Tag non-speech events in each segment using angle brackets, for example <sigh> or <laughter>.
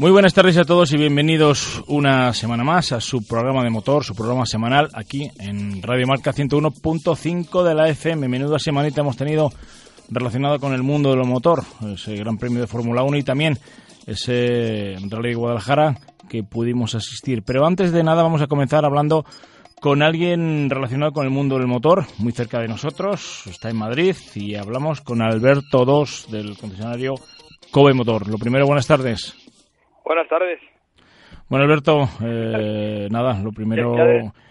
Muy buenas tardes a todos y bienvenidos una semana más a su programa de motor, su programa semanal aquí en Radio Marca 101.5 de la FM. Menuda semanita hemos tenido relacionado con el mundo del motor, ese Gran Premio de Fórmula 1 y también ese Rally de Guadalajara que pudimos asistir. Pero antes de nada vamos a comenzar hablando con alguien relacionado con el mundo del motor, muy cerca de nosotros, está en Madrid y hablamos con Alberto II del concesionario Kobe Motor. Lo primero, buenas tardes. Buenas tardes. Bueno, Alberto, eh, nada, lo primero...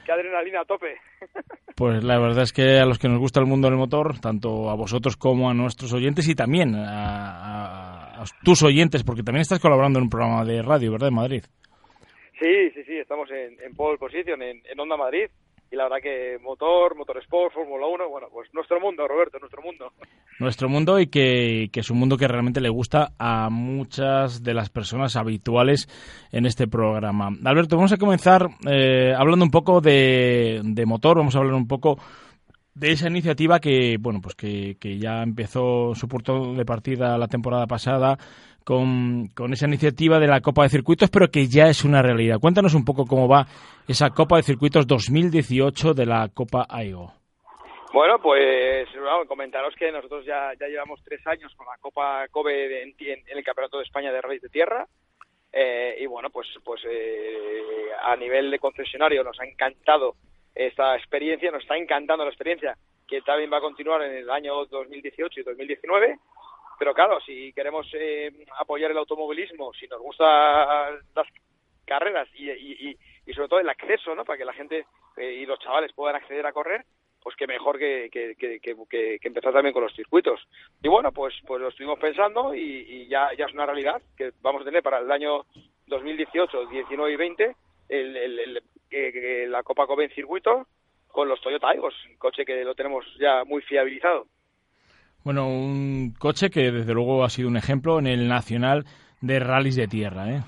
¿Qué, adrenalina a tope. <laughs> Pues la verdad es que a los que nos gusta el mundo del motor, tanto a vosotros como a nuestros oyentes y también a, tus oyentes, porque también estás colaborando en un programa de radio, ¿verdad, en Madrid? Sí, sí, sí, estamos en, en pole position, en, en Onda Madrid, y la verdad que motor, motorsport, Fórmula 1, bueno, pues nuestro mundo, Roberto, nuestro mundo. Nuestro mundo y que, es un mundo que realmente le gusta a muchas de las personas habituales en este programa. Alberto, vamos a comenzar eh, hablando un poco de, de motor, vamos a hablar un poco de esa iniciativa que bueno pues que, que ya empezó su punto de partida la temporada pasada con, esa iniciativa de la Copa de Circuitos, pero que ya es una realidad. Cuéntanos un poco cómo va esa Copa de Circuitos 2018 de la Copa AIGO. Bueno, pues comentaros que nosotros ya, ya llevamos tres años con la Copa COBE en, el Campeonato de España de Rally de Tierra. Eh, y bueno, pues, pues eh, a nivel de concesionario nos ha encantado esta experiencia, nos está encantando la experiencia, que también va a continuar en el año 2018 y 2019. Pero claro, si queremos eh, apoyar el automovilismo, si nos gustan las carreras y, y, sobre todo el acceso, ¿no? Para que la gente eh, y los chavales puedan acceder a correr, pues que mejor que, que, que, empezar también con los circuitos. Y bueno, pues, pues lo estuvimos pensando y, ya, ya es una realidad que vamos a tener para el año 2018, 19 y 20 el, el, la Copa Coben Circuito con los Toyota Aigos, coche que lo tenemos ya muy fiabilizado. Bueno, un coche que desde luego ha sido un ejemplo en el nacional de rallies de tierra, ¿eh?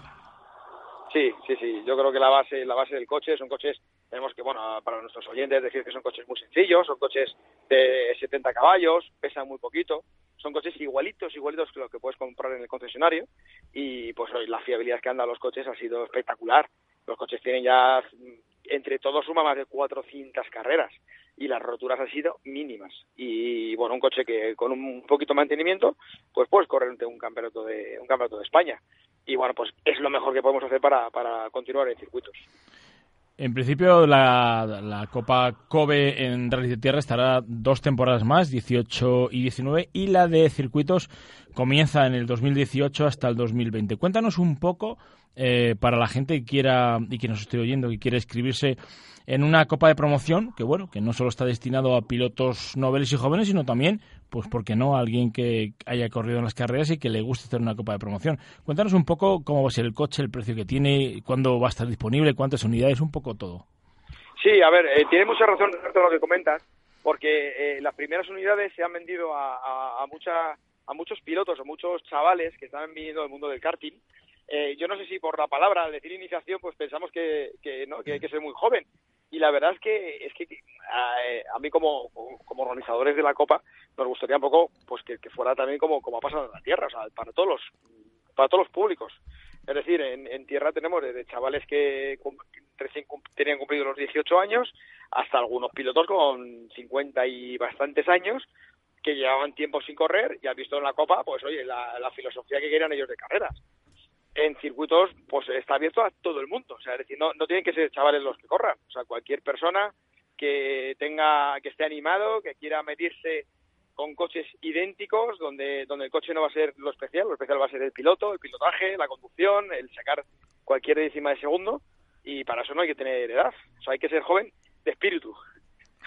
Sí, sí, sí. Yo creo que la base, la base del coche son coches, tenemos que, bueno, para nuestros oyentes decir que son coches muy sencillos, son coches de 70 caballos, pesan muy poquito, son coches igualitos, igualitos que los que puedes comprar en el concesionario y pues la fiabilidad que han los coches ha sido espectacular. Los coches tienen ya, entre todos, suma más de 400 carreras y las roturas han sido mínimas. Y bueno, un coche que con un poquito de mantenimiento, pues puedes correr un campeonato de un campeonato de España. Y bueno, pues es lo mejor que podemos hacer para, para continuar en circuitos. En principio, la, la Copa Kobe en Rally de Tierra estará dos temporadas más, 18 y 19, y la de circuitos comienza en el 2018 hasta el 2020. Cuéntanos un poco eh, para la gente que quiera y que nos esté oyendo, que quiere inscribirse en una copa de promoción que bueno, que no solo está destinado a pilotos noveles y jóvenes, sino también, pues porque no, a alguien que haya corrido en las carreras y que le guste hacer una copa de promoción. Cuéntanos un poco cómo va a ser el coche, el precio que tiene, cuándo va a estar disponible, cuántas unidades, un poco todo. Sí, a ver, eh, tiene mucha razón lo que comentas, porque eh, las primeras unidades se han vendido a, a, mucha, a muchos pilotos o muchos chavales que están viniendo del mundo del karting eh, yo no sé si por la palabra, al decir iniciación, pues pensamos que, que, ¿no? que hay que ser muy joven. Y la verdad es que es que a, mí como, como organizadores de la Copa nos gustaría un poco pues que, fuera también como, como ha pasado en la Tierra, o sea, para todos los, para todos los públicos. Es decir, en, en Tierra tenemos desde chavales que recién tenían cumplido los 18 años hasta algunos pilotos con 50 y bastantes años que llevaban tiempo sin correr y han visto en la Copa, pues oye, la filosofía que querían ellos de carreras en circuitos pues está abierto a todo el mundo, o sea, es decir, no, no tienen que ser chavales los que corran, o sea, cualquier persona que tenga, que esté animado, que quiera medirse con coches idénticos, donde, donde el coche no va a ser lo especial, lo especial va a ser el piloto, el pilotaje, la conducción, el sacar cualquier décima de segundo, y para eso no hay que tener edad, o sea, hay que ser joven de espíritu.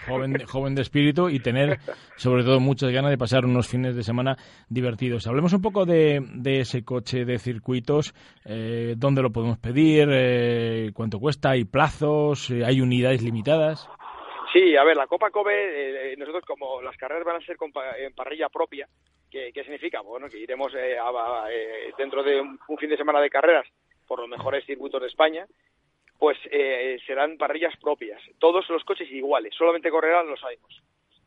Joven, joven de espíritu y tener sobre todo muchas ganas de pasar unos fines de semana divertidos. Hablemos un poco de, ese coche de circuitos, eh, dónde lo podemos pedir, eh, cuánto cuesta, hay plazos, eh, hay unidades limitadas. Sí, a ver, la Copa Kobe, nosotros como las carreras van a ser en parrilla propia, ¿qué, significa? Bueno, que iremos dentro de un, fin de semana de carreras por los mejores circuitos de España pues eh, serán parrillas propias. Todos los coches iguales, solamente correrán los AIMOS.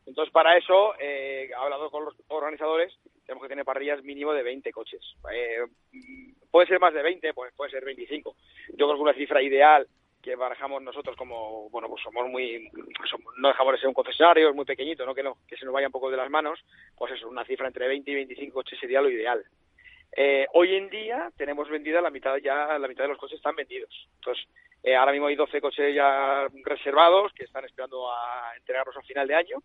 Entonces, para eso, eh, he hablado con los organizadores, tenemos que tener parrillas mínimo de 20 coches. Eh, puede ser más de 20, pues puede ser 25. Yo creo que una cifra ideal que barajamos nosotros como, bueno, pues somos muy, no dejamos de ser un concesionario, es muy pequeñito, ¿no? Que no, que se nos vaya un poco de las manos, pues eso, una cifra entre 20 y 25 coches sería lo ideal. Eh, hoy en día tenemos vendida la mitad, ya la mitad de los coches están vendidos. Entonces, eh, ahora mismo hay 12 coches ya reservados que están esperando a entregarlos al final de año.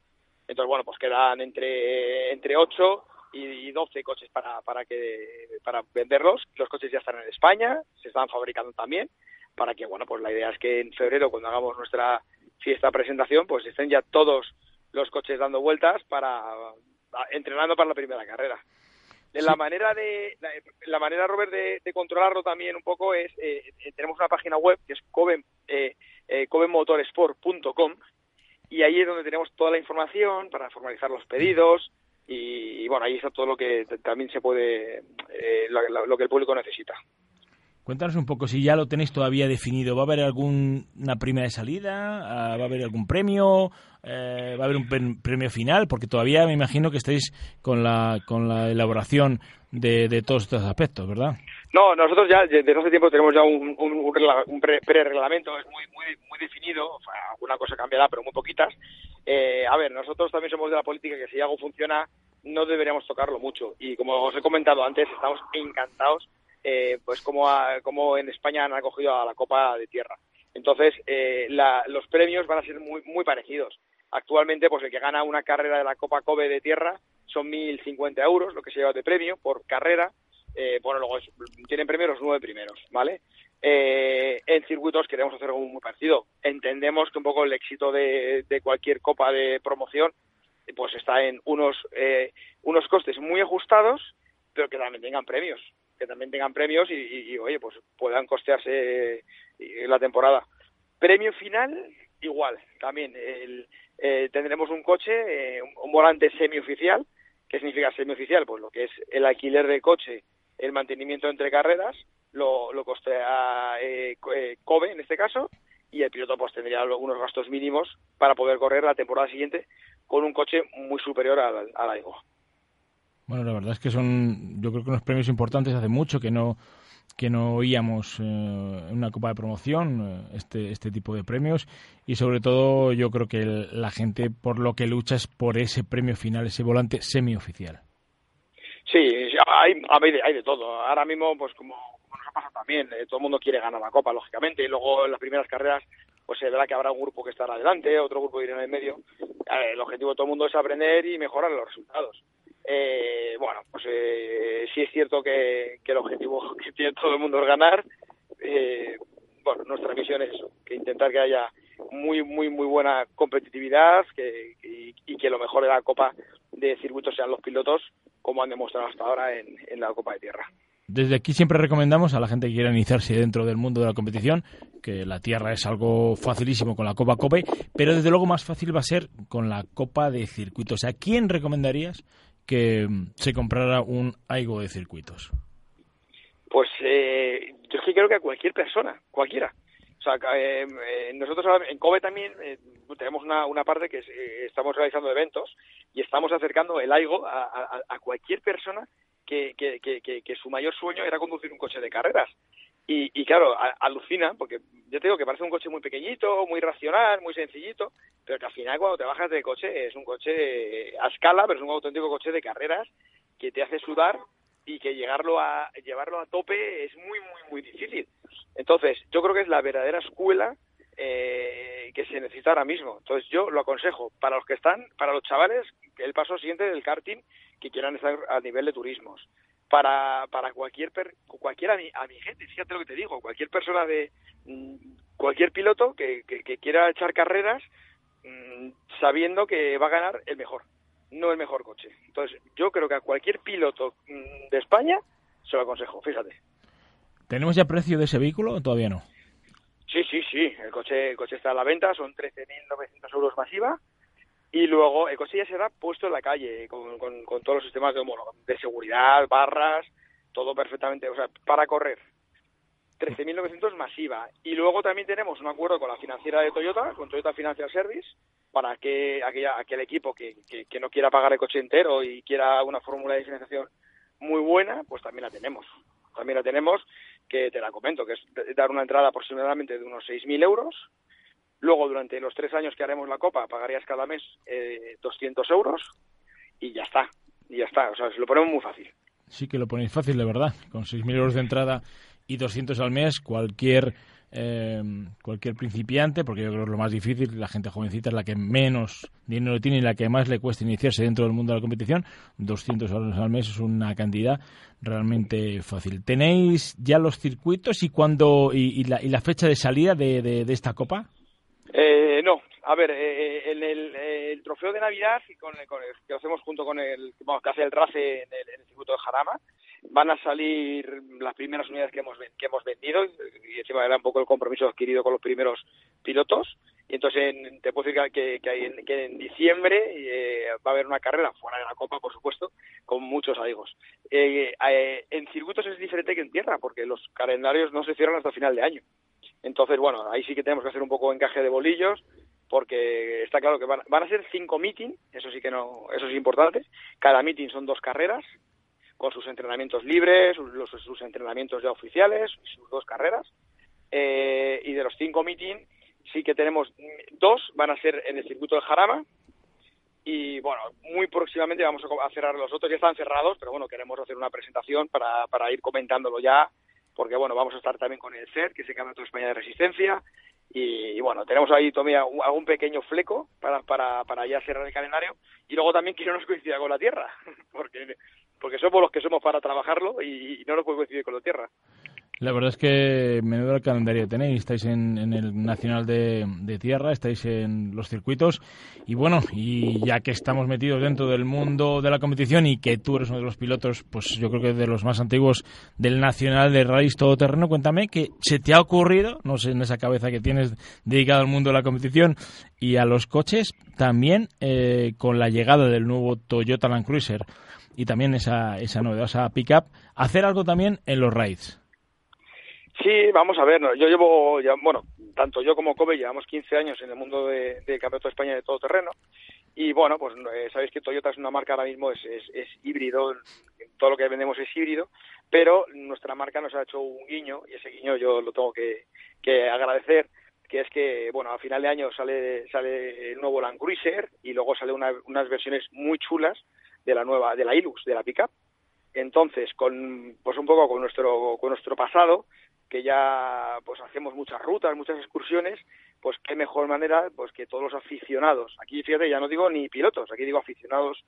Entonces, bueno, pues quedan entre, entre 8 y 12 coches para, para, que, para venderlos. Los coches ya están en España, se están fabricando también, para que, bueno, pues la idea es que en febrero, cuando hagamos nuestra fiesta presentación, pues estén ya todos los coches dando vueltas para entrenando para la primera carrera. La manera de la, manera Robert de, controlarlo también un poco es eh, eh, tenemos una página web que es coven, eh, eh covenmotorsport.com y ahí es donde tenemos toda la información para formalizar los pedidos y, bueno ahí está todo lo que también se puede lo que el público necesita. Cuéntanos un poco si ya lo tenéis todavía definido. ¿Va a haber alguna primera salida? Ah, ¿Va a haber algún premio? Eh, ¿Va a haber un premio final? Porque todavía me imagino que estáis con la, con la elaboración de, de todos estos aspectos, ¿verdad? No, nosotros ya desde hace tiempo tenemos ya un, un, pre-reglamento, es muy, muy, muy definido, alguna cosa cambiará, pero muy poquitas. Eh, a ver, nosotros también somos de la política que si algo funciona no deberíamos tocarlo mucho. Y como os he comentado antes, estamos encantados eh, pues como, como en España han acogido a la Copa de Tierra. Entonces, eh, los premios van a ser muy, muy parecidos. Actualmente, pues el que gana una carrera de la Copa Kobe de Tierra son 1.050 euros, lo que se lleva de premio por carrera. Eh, bueno, luego tienen premio los nueve primeros, ¿vale? en circuitos queremos hacer algo muy parecido. Entendemos que un poco el éxito de, de cualquier copa de promoción pues está en unos, unos costes muy ajustados, pero que también tengan premios que también tengan premios y, oye, pues puedan costearse eh, la temporada. Premio final, igual, también. Eh, tendremos un coche, eh, un, volante semioficial. ¿Qué significa semioficial? Pues lo que es el alquiler de coche, el mantenimiento entre carreras, lo, lo costea eh, COBE en este caso, y el piloto pues tendría algunos gastos mínimos para poder correr la temporada siguiente con un coche muy superior al, al AIGO. Bueno, la verdad es que son, yo creo que unos premios importantes. Hace mucho que no que no oíamos eh, en una copa de promoción eh, este este tipo de premios y sobre todo yo creo que la gente por lo que lucha es por ese premio final, ese volante semioficial. Sí, hay, hay, de, todo. Ahora mismo, pues como, nos ha pasado también, eh, todo el mundo quiere ganar la copa, lógicamente, y luego en las primeras carreras pues se verá que habrá un grupo que estará adelante, otro grupo irá en el medio. el objetivo de todo el mundo es aprender y mejorar los resultados. Eh, bueno, pues eh, sí es cierto que, el objetivo <laughs> que tiene todo el mundo es ganar. Eh, bueno, nuestra misión es eso, que intentar que haya muy, muy, muy buena competitividad que, y, que lo mejor de la Copa de Circuitos sean los pilotos, como han demostrado hasta ahora en, en la Copa de Tierra. Desde aquí siempre recomendamos a la gente que quiera iniciarse dentro del mundo de la competición que la tierra es algo facilísimo con la Copa Cope, pero desde luego más fácil va a ser con la Copa de Circuitos. ¿A quién recomendarías que se comprara un Aigo de circuitos? Pues eh, yo es que creo que a cualquier persona, cualquiera. O sea, eh, eh, nosotros en COBE también tenemos una, una parte que estamos realizando eventos y estamos acercando el AIGO a, a, cualquier persona que, que, que, que, su mayor sueño era conducir un coche de carreras. Y, y claro, alucina, porque yo te digo que parece un coche muy pequeñito, muy racional, muy sencillito, pero que al final cuando te bajas del coche es un coche a escala, pero es un auténtico coche de carreras que te hace sudar y que llegarlo a llevarlo a tope es muy muy muy difícil. Entonces, yo creo que es la verdadera escuela eh, que se necesita ahora mismo. Entonces, yo lo aconsejo para los que están, para los chavales, el paso siguiente del karting que quieran estar a nivel de turismos para, para cualquier per, cualquier gente fíjate lo que te digo, cualquier persona de mm, cualquier piloto que, que, quiera echar carreras mm, sabiendo que va a ganar el mejor, no el mejor coche. Entonces, yo creo que a cualquier piloto mm, de España se lo aconsejo, fíjate. ¿Tenemos ya precio de ese vehículo o todavía no? Sí, sí, sí. El coche, el coche está a la venta, son 13.900 euros masiva. Y luego el coche ya será puesto en la calle con, con, todos los sistemas de, de seguridad, barras, todo perfectamente, o sea, para correr. 13.900 masiva. Y luego también tenemos un acuerdo con la financiera de Toyota, con Toyota Financial Service, para que aquella, aquel equipo que, que, no quiera pagar el coche entero y quiera una fórmula de financiación muy buena, pues también la tenemos. También la tenemos, que te la comento, que es dar una entrada aproximadamente de unos 6.000 euros. Luego, durante los tres años que haremos la Copa, pagarías cada mes eh, 200 euros y ya está. Y ya está. O sea, se lo ponemos muy fácil. Sí que lo ponéis fácil, de verdad. Con 6.000 euros de entrada y 200 al mes, cualquier eh, cualquier principiante, porque yo creo que lo más difícil, la gente jovencita es la que menos dinero tiene y la que más le cuesta iniciarse dentro del mundo de la competición. 200 euros al mes es una cantidad realmente fácil. ¿Tenéis ya los circuitos y cuándo y, la, y la, fecha de salida de, de, esta copa? Eh, no, a ver, eh, en el, trofeo de Navidad con, que hacemos junto con el que hace el RACE en el, en el circuito de Jarama, van a salir las primeras unidades que hemos, que hemos vendido y encima era un poco el compromiso adquirido con los primeros pilotos y entonces te puedo decir que, que, que en diciembre eh, va a haber una carrera fuera de la Copa, por supuesto, con muchos amigos. Eh, eh, en circuitos es diferente que en tierra porque los calendarios no se cierran hasta final de año. Entonces, bueno, ahí sí que tenemos que hacer un poco encaje de bolillos porque está claro que van, van a ser cinco meetings, eso sí que no, eso es importante. Cada meeting son dos carreras, con sus entrenamientos libres, sus, sus entrenamientos ya oficiales, sus dos carreras. Eh, y de los cinco meetings, sí que tenemos dos, van a ser en el circuito de Jarama. Y bueno, muy próximamente vamos a cerrar los otros, ya están cerrados, pero bueno, queremos hacer una presentación para, para ir comentándolo ya, porque bueno, vamos a estar también con el CER, que es el Campeonato de España de Resistencia, y, bueno, tenemos ahí todavía algún pequeño fleco para, para, para ya cerrar el calendario, y luego también que no nos coincida con la Tierra, <laughs> porque porque somos los que somos para trabajarlo y, no nos puede coincidir con la tierra. La verdad es que menudo el calendario tenéis. Estáis en, el Nacional de, Tierra, estáis en los circuitos. Y bueno, y ya que estamos metidos dentro del mundo de la competición y que tú eres uno de los pilotos, pues yo creo que de los más antiguos del Nacional de Rallys Todoterreno, cuéntame que se te ha ocurrido, no sé, en esa cabeza que tienes dedicada al mundo de la competición y a los coches, también eh, con la llegada del nuevo Toyota Land Cruiser y también esa, esa novedosa pickup, hacer algo también en los raids. Sí, vamos a ver, yo llevo, ya, bueno, tanto yo como Kobe llevamos 15 años en el mundo de, de Campeonato de España de todo terreno y bueno, pues eh, sabéis que Toyota es una marca ahora mismo, es, es, híbrido, todo lo que vendemos es híbrido, pero nuestra marca nos ha hecho un guiño y ese guiño yo lo tengo que, agradecer que es que, bueno, a final de año sale, sale el nuevo Land Cruiser y luego sale unas versiones muy chulas de la nueva, de la Ilux, de la pickup. Entonces, con, pues un poco con nuestro, con nuestro pasado, que ya pues hacemos muchas rutas, muchas excursiones, pues qué mejor manera pues que todos los aficionados, aquí fíjate, ya no digo ni pilotos, aquí digo aficionados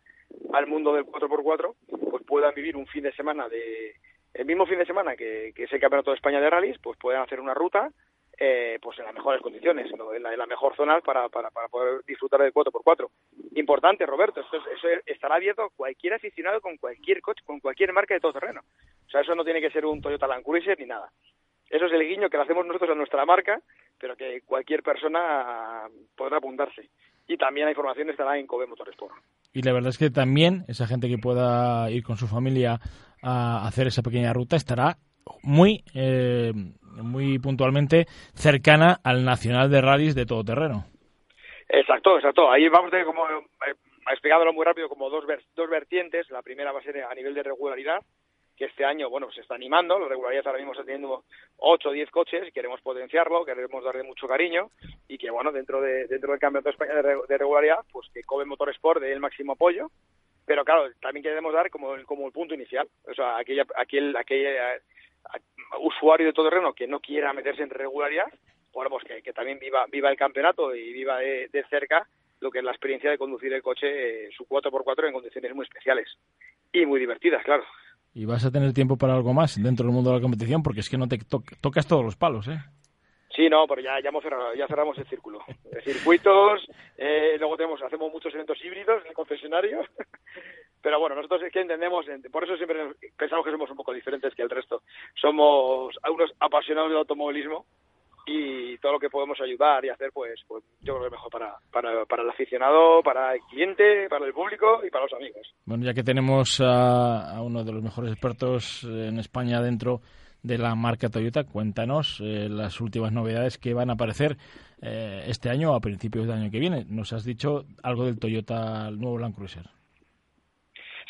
al mundo del 4x4, pues puedan vivir un fin de semana de el mismo fin de semana que, que es el Campeonato de España de Rallys, pues pueden hacer una ruta eh, pues en las mejores condiciones, en, la, mejor zona para, para, para, poder disfrutar del 4x4. Importante, Roberto, esto, eso estará abierto a cualquier aficionado con cualquier coche, con cualquier marca de todo terreno. O sea, eso no tiene que ser un Toyota Land Cruiser ni nada. Eso es el guiño que le hacemos nosotros a nuestra marca, pero que cualquier persona podrá apuntarse. Y también la información estará en Kobe Motorsport. Y la verdad es que también esa gente que pueda ir con su familia a hacer esa pequeña ruta estará muy eh, muy puntualmente cercana al Nacional de Rallys de Todoterreno. Exacto, exacto. Ahí vamos a tener como, eh, explicándolo muy rápido, como dos, dos vertientes. La primera va a ser a nivel de regularidad, que este año, bueno, se está animando. La regularidad ahora mismo está teniendo 8 o 10 coches, queremos potenciarlo, queremos darle mucho cariño y que, bueno, dentro de dentro del Campeonato de España de, regularidad, pues que Kobe Motorsport dé el máximo apoyo. Pero claro, también queremos dar como, como el punto inicial. O sea, aquella, aquel, aquella, usuario de todo terreno que no quiera meterse en regularidad, bueno, pues que, también viva, viva el campeonato y viva de, cerca lo que es la experiencia de conducir el coche, eh, su 4x4 en condiciones muy especiales y muy divertidas, claro. Y vas a tener tiempo para algo más dentro del mundo de la competición porque es que no te tocas todos los palos, ¿eh? Sí, no, pero ya, ya, hemos cerrado, ya cerramos el círculo. Circuitos, eh, luego tenemos, hacemos muchos eventos híbridos en el concesionario, <laughs> pero bueno, nosotros es que entendemos, por eso siempre pensamos que somos un poco diferentes que el resto. Somos unos apasionados del automovilismo y todo lo que podemos ayudar y hacer, pues, pues yo creo que es mejor para, para, para el aficionado, para el cliente, para el público y para los amigos. Bueno, ya que tenemos a, uno de los mejores expertos en España dentro de la marca Toyota. Cuéntanos eh, las últimas novedades que van a aparecer eh, este año o a principios del año que viene. Nos has dicho algo del Toyota el nuevo Land Cruiser.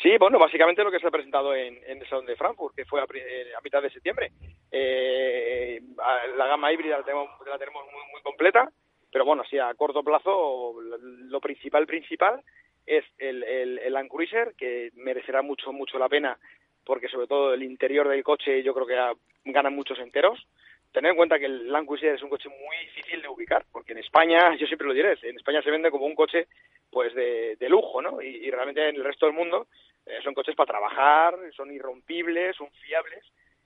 Sí, bueno, básicamente lo que se ha presentado en, en el Salón de Frankfurt, que fue a, eh, a mitad de septiembre. Eh, la gama híbrida la tenemos, la tenemos muy, muy completa, pero bueno, así a corto plazo, lo principal, principal es el, el, el Land Cruiser, que merecerá mucho, mucho la pena porque sobre todo el interior del coche yo creo que ganan muchos enteros. Tener en cuenta que el Land Cruiser es un coche muy difícil de ubicar, porque en España, yo siempre lo diré, en España se vende como un coche pues de, de lujo, ¿no? Y, y, realmente en el resto del mundo eh, son coches para trabajar, son irrompibles, son fiables.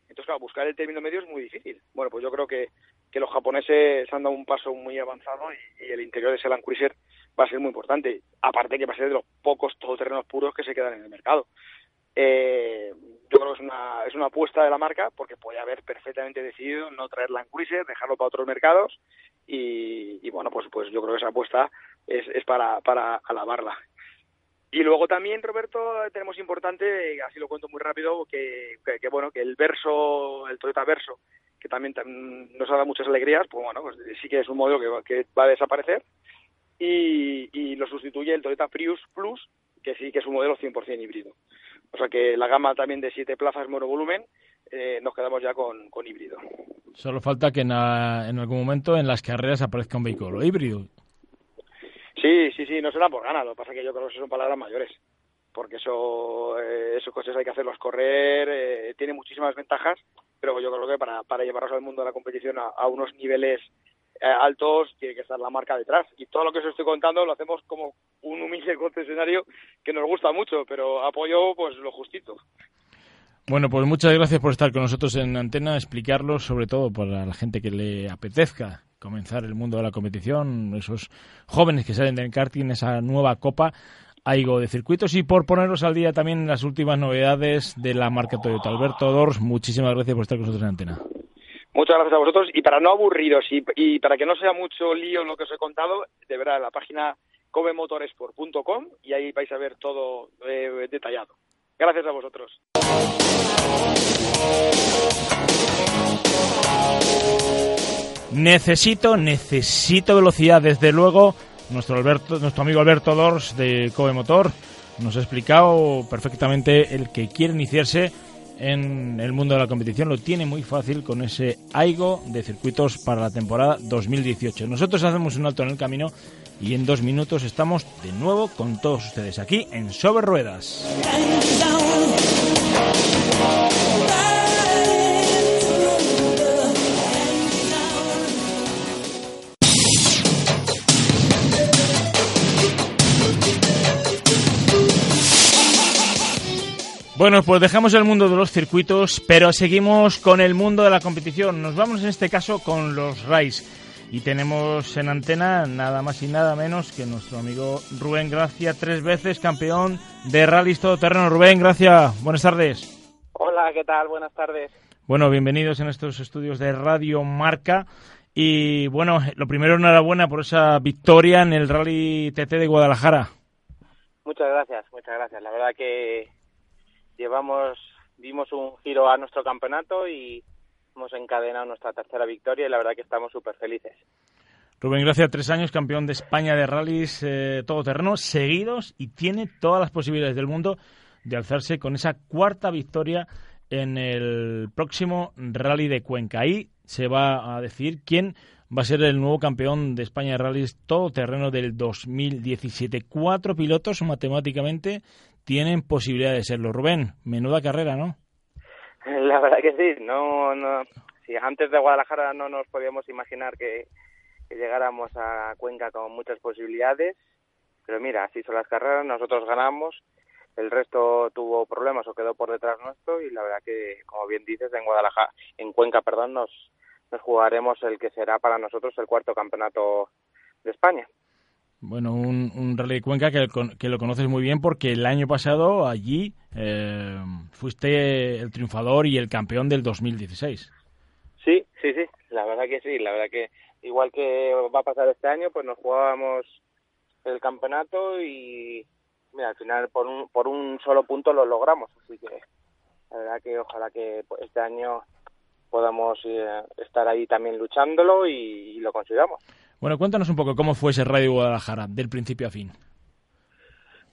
Entonces, claro, buscar el término medio es muy difícil. Bueno, pues yo creo que, que los japoneses han dado un paso muy avanzado y, y el interior de ese Land Cruiser va a ser muy importante. Aparte que va a ser de los pocos todoterrenos puros que se quedan en el mercado. Eh, yo creo que es una, es una apuesta de la marca porque puede haber perfectamente decidido no traer Land Cruiser, dejarlo para otros mercados y, y, bueno, pues, pues yo creo que esa apuesta es, es para, para alabarla. Y luego también, Roberto, tenemos importante, así lo cuento muy rápido, que, que, que bueno, que el Verso, el Toyota Verso, que también nos ha dado muchas alegrías, pues bueno, pues sí que es un modelo que, que va a desaparecer y, y lo sustituye el Toyota Prius Plus, que sí que es un modelo 100% híbrido. O sea que la gama también de siete plazas monovolumen eh, nos quedamos ya con, con híbrido. Solo falta que en, a, en, algún momento en las carreras aparezca un vehículo híbrido. Sí, sí, sí, no será por ganas, lo que pasa es que yo creo que son palabras mayores, porque eso, eh, esos coches hay que hacerlos correr, eh, tiene muchísimas ventajas, pero yo creo que para, para llevarlos al mundo de la competición a, a unos niveles altos tiene que estar la marca detrás. Y todo lo que os estoy contando lo hacemos como un humilde concesionario que nos gusta mucho, pero apoyo pues lo justito. Bueno, pues muchas gracias por estar con nosotros en Antena, explicarlo, sobre todo para la gente que le apetezca comenzar el mundo de la competición, esos jóvenes que salen del karting, esa nueva copa AIGO de circuitos y por ponernos al día también las últimas novedades de la marca Toyota. Alberto Dors, muchísimas gracias por estar con nosotros en Antena. Muchas gracias a vosotros y para no aburriros y, para que no sea mucho lío lo que os he contado, de verdad, la página covemotoresport.com y ahí vais a ver todo eh, detallado. Gracias a vosotros. Necesito, necesito velocidad, desde luego. Nuestro Alberto, nuestro amigo Alberto Dors de Kobe Motor nos ha explicado perfectamente el que quiere iniciarse en el mundo de la competición lo tiene muy fácil con ese AIGO de circuitos para la temporada 2018. Nosotros hacemos un alto en el camino y en dos minutos estamos de nuevo con todos ustedes aquí en Sobre Ruedas. Bueno, pues dejamos el mundo de los circuitos, pero seguimos con el mundo de la competición. Nos vamos en este caso con los RAIs. Y tenemos en antena nada más y nada menos que nuestro amigo Rubén Gracia, tres veces campeón de rallies todoterreno. Rubén Gracia, buenas tardes. Hola, ¿qué tal? Buenas tardes. Bueno, bienvenidos en estos estudios de Radio Marca. Y bueno, lo primero, enhorabuena por esa victoria en el Rally TT de Guadalajara. Muchas gracias, muchas gracias. La verdad que llevamos, dimos un giro a nuestro campeonato y hemos encadenado nuestra tercera victoria y la verdad que estamos súper felices. Rubén Gracia, tres años campeón de España de rallies eh, todoterreno seguidos y tiene todas las posibilidades del mundo de alzarse con esa cuarta victoria en el próximo rally de Cuenca. Ahí se va a decir quién va a ser el nuevo campeón de España de rallies todoterreno del 2017. Cuatro pilotos matemáticamente tienen posibilidad de serlo. Rubén, menuda carrera, ¿no? <laughs> La verdad que sí. No, no. Si antes de Guadalajara no nos podíamos imaginar que, que llegáramos a Cuenca con muchas posibilidades, pero mira, así son las carreras. Nosotros ganamos, el resto tuvo problemas o quedó por detrás nuestro y la verdad que, como bien dices, en Guadalajara, en Cuenca, perdón, nos nos jugaremos el que será para nosotros el cuarto campeonato de España. Bueno, un, un Rally Cuenca que, que, lo conoces muy bien porque el año pasado allí eh, fuiste el triunfador y el campeón del 2016. Sí, sí, sí, la verdad que sí, la verdad que igual que va a pasar este año, pues nos jugábamos el campeonato y mira, al final por un, por un solo punto lo logramos, así que la verdad que ojalá que este año podamos eh, estar ahí también luchándolo y, lo consigamos. Bueno, cuéntanos un poco cómo fue ese Radio Guadalajara, del principio a fin.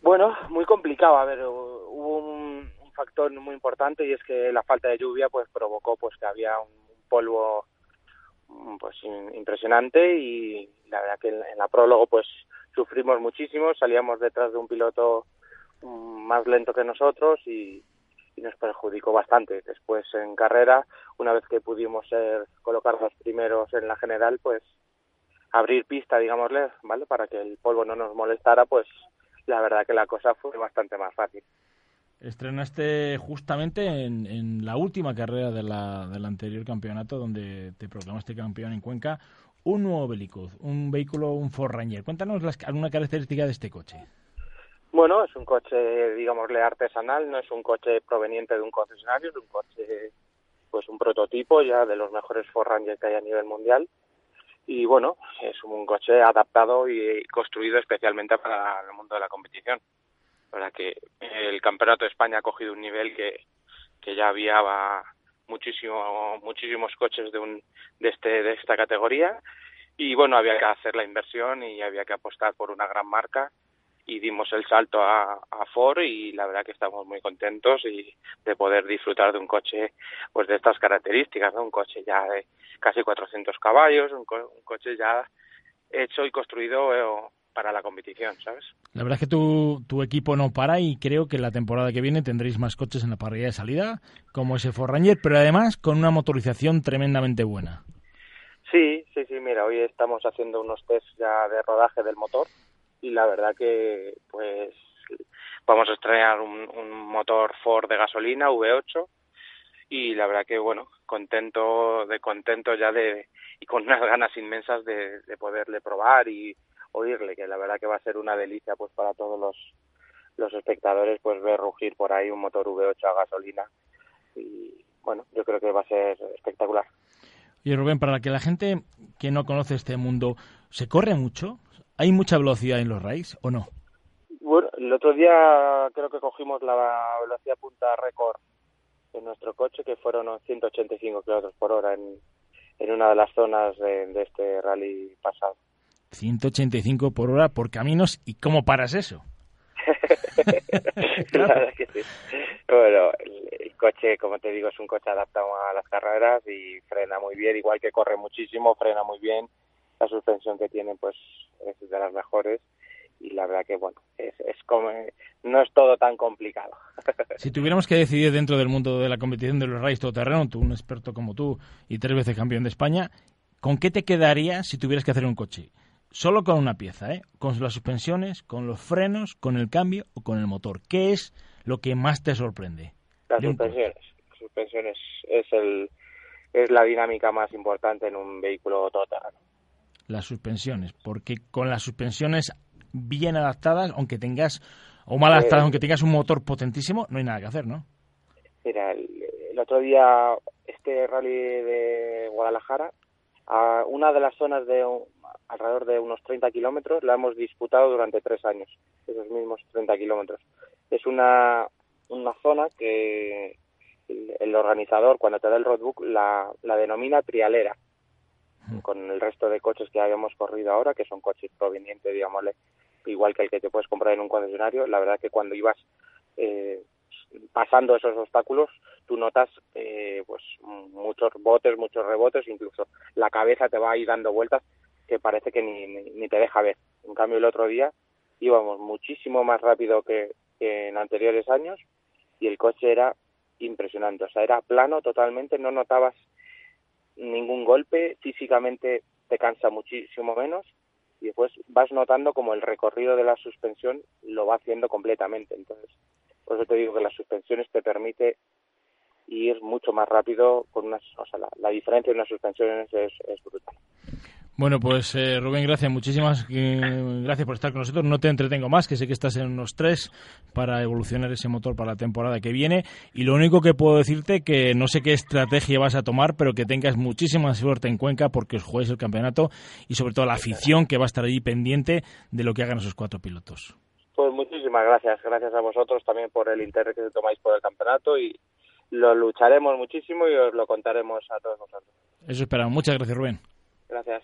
Bueno, muy complicado. A ver, hubo un, factor muy importante y es que la falta de lluvia pues provocó pues que había un, polvo mm, pues impresionante y la verdad que en, la prólogo pues sufrimos muchísimo, salíamos detrás de un piloto mm, más lento que nosotros y, y nos perjudicó bastante. Después en carrera, una vez que pudimos ser, colocar los primeros en la general, pues abrir pista, digámosle, ¿vale? Para que el polvo no nos molestara, pues la verdad que la cosa fue bastante más fácil. Estrenaste justamente en, en la última carrera de la, del anterior campeonato, donde te proclamaste campeón en Cuenca, un nuevo vehículo, un vehículo, un Ford Ranger. Cuéntanos las, alguna característica de este coche. Bueno, es un coche, digámosle, artesanal, no es un coche proveniente de un concesionario, es un coche, pues un prototipo ya de los mejores Ford Ranger que hay a nivel mundial. Y bueno, es un coche adaptado y construido especialmente para el mundo de la competición. Para que el Campeonato de España ha cogido un nivel que, que ya había muchísimo, muchísimos coches de, un, de, este, de esta categoría. Y bueno, había que hacer la inversión y había que apostar por una gran marca y dimos el salto a, a, Ford y la verdad que estamos muy contentos y de poder disfrutar de un coche pues de estas características, un coche ya de casi 400 caballos, un, coche ya hecho y construido eh, para la competición, ¿sabes? La verdad es que tu, tu equipo no para y creo que la temporada que viene tendréis más coches en la parrilla de salida, como ese Ford Ranger, pero además con una motorización tremendamente buena. Sí, sí, sí, mira, hoy estamos haciendo unos test ya de rodaje del motor y la verdad que pues vamos a estrenar un, un motor Ford de gasolina V8 y la verdad que bueno contento de contento ya de y con unas ganas inmensas de, de poderle probar y oírle que la verdad que va a ser una delicia pues para todos los los espectadores pues ver rugir por ahí un motor V8 a gasolina. Y bueno yo creo que va a ser espectacular. Y Rubén para que la gente que no conoce este mundo se corre mucho ¿Hay mucha velocidad en los raids o no? Bueno, el otro día creo que cogimos la velocidad punta récord en nuestro coche, que fueron 185 kilómetros por hora en, en una de las zonas de, de este rally pasado. 185 por hora por caminos, ¿y cómo paras eso? <laughs> claro. que sí. Bueno, el, el, coche, como te digo, es un coche adaptado a las carreras y frena muy bien, igual que corre muchísimo, frena muy bien la suspensión que tiene pues es de las mejores. Y la verdad que bueno es, es como no es todo tan complicado. <laughs> Si tuviéramos que decidir dentro del mundo de la competición de los rallies todoterreno tú un experto como tú y tres veces campeón de España con qué te quedaría si tuvieras que hacer un coche solo con una pieza eh con las suspensiones con los frenos con el cambio o con el motor. Qué es lo que más te sorprende las suspensiones. Las suspensiones es el es la dinámica más importante en un vehículo todoterreno las suspensiones, porque con las suspensiones bien adaptadas, aunque tengas, o mal adaptadas, aunque tengas un motor potentísimo, no hay nada que hacer, ¿no? Mira, el, el otro día, este rally de Guadalajara, a una de las zonas de alrededor de unos 30 kilómetros la hemos disputado durante tres años, esos mismos 30 kilómetros. Es una, una zona que el, el, organizador, cuando te da el roadbook, la, la denomina trialera con el resto de coches que habíamos corrido ahora, que son coches provenientes, digámosle, igual que el que te puedes comprar en un concesionario, la verdad que cuando ibas eh, pasando esos obstáculos, tú notas eh, pues muchos botes, muchos rebotes, incluso la cabeza te va ahí dando vueltas que parece que ni, ni, ni te deja ver. En cambio, el otro día íbamos muchísimo más rápido que, que en anteriores años y el coche era impresionante, o sea, era plano totalmente, no notabas ningún golpe, físicamente te cansa muchísimo menos y después vas notando como el recorrido de la suspensión lo va haciendo completamente. Entonces, por eso te digo que las suspensiones te permite ir mucho más rápido con unas, o sea, la, diferencia de unas suspensiones es, es brutal. Bueno, pues eh, Rubén, gracias, muchísimas eh, gracias por estar con nosotros. No te entretengo más, que sé que estás en unos tres para evolucionar ese motor para la temporada que viene. Y lo único que puedo decirte que no sé qué estrategia vas a tomar, pero que tengas muchísima suerte en Cuenca porque os juegues el campeonato y sobre todo la afición que va a estar allí pendiente de lo que hagan esos cuatro pilotos. Pues muchísimas gracias, gracias a vosotros también por el interés que tomáis por el campeonato y lo lucharemos muchísimo y os lo contaremos a todos nosotros. Eso esperamos. Muchas gracias, Rubén. Gracias.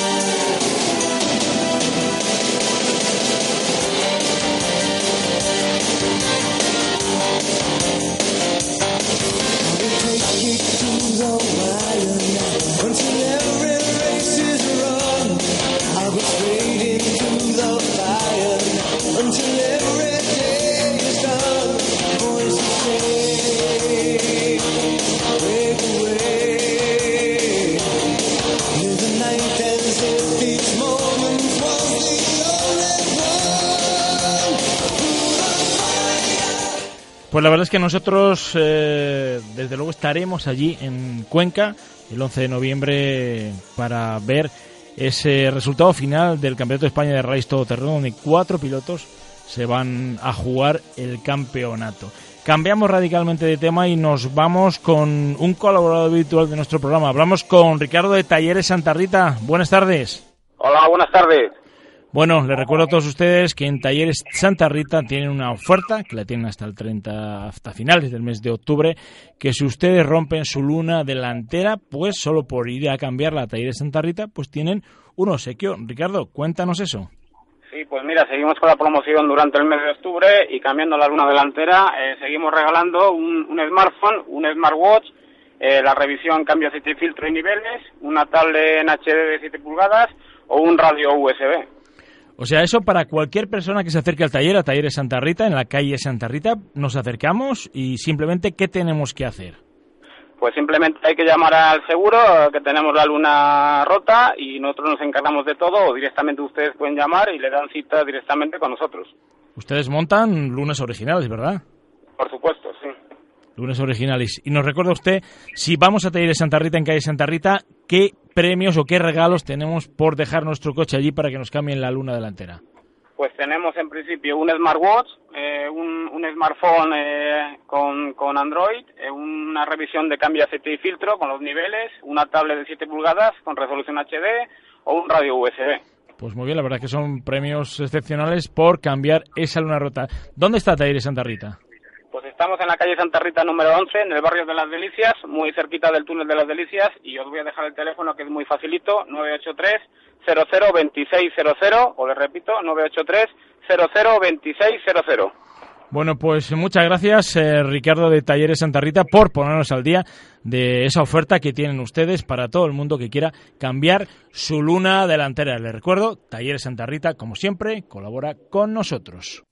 Pues la verdad es que nosotros, eh, desde luego, estaremos allí en Cuenca el 11 de noviembre para ver ese resultado final del Campeonato de España de Rallys Todoterreno, donde cuatro pilotos se van a jugar el campeonato. Cambiamos radicalmente de tema y nos vamos con un colaborador habitual de nuestro programa. Hablamos con Ricardo de Talleres Santa Rita. Buenas tardes. Hola, buenas tardes. Bueno, les recuerdo a todos ustedes que en Talleres Santa Rita tienen una oferta, que la tienen hasta el 30, hasta finales del mes de octubre, que si ustedes rompen su luna delantera, pues solo por ir a cambiarla a Talleres Santa Rita, pues tienen un obsequio. Ricardo, cuéntanos eso. Sí, pues mira, seguimos con la promoción durante el mes de octubre y cambiando la luna delantera, eh, seguimos regalando un, smartphone, un smartwatch, eh, la revisión cambio aceite filtro y niveles, una tablet en HD de 7 pulgadas o un radio USB. O sea, eso para cualquier persona que se acerque al taller, a Talleres Santa Rita, en la calle Santa Rita, nos acercamos y simplemente, ¿qué tenemos que hacer? Pues simplemente hay que llamar al seguro, que tenemos la luna rota y nosotros nos encargamos de todo o directamente ustedes pueden llamar y le dan cita directamente con nosotros. Ustedes montan lunas originales, ¿verdad? Por supuesto, sí. Lunes originales. Y nos recuerda usted, si vamos a Talleres Santa Rita, en calle Santa Rita, ¿qué premios o qué regalos tenemos por dejar nuestro coche allí para que nos cambien la luna delantera? Pues tenemos en principio un smartwatch, eh, un, smartphone eh, con, con, Android, eh, una revisión de cambio de aceite y filtro con los niveles, una tablet de 7 pulgadas con resolución HD o un radio USB. Pues muy bien, la verdad que son premios excepcionales por cambiar esa luna rota. ¿Dónde está Talleres Santa Rita? Pues estamos en la calle Santa Rita número 11, en el barrio de Las Delicias, muy cerquita del túnel de Las Delicias, y os voy a dejar el teléfono que es muy facilito, 983 002600, o le repito, 983 002600. Bueno, pues muchas gracias, eh, Ricardo de Talleres Santa Rita, por ponernos al día de esa oferta que tienen ustedes para todo el mundo que quiera cambiar su luna delantera. Les recuerdo, Talleres Santa Rita, como siempre, colabora con nosotros.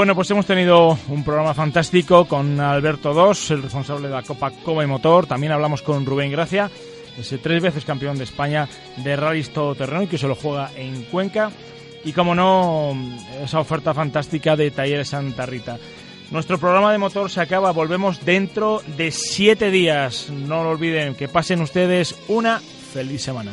Bueno, pues hemos tenido un programa fantástico con Alberto II, el responsable de la Copa Coma y Motor. También hablamos con Rubén Gracia, ese tres veces campeón de España de rallies todoterreno y que se lo juega en Cuenca. Y como no, esa oferta fantástica de Talleres Santa Rita. Nuestro programa de motor se acaba, volvemos dentro de siete días. No lo olviden, que pasen ustedes una feliz semana.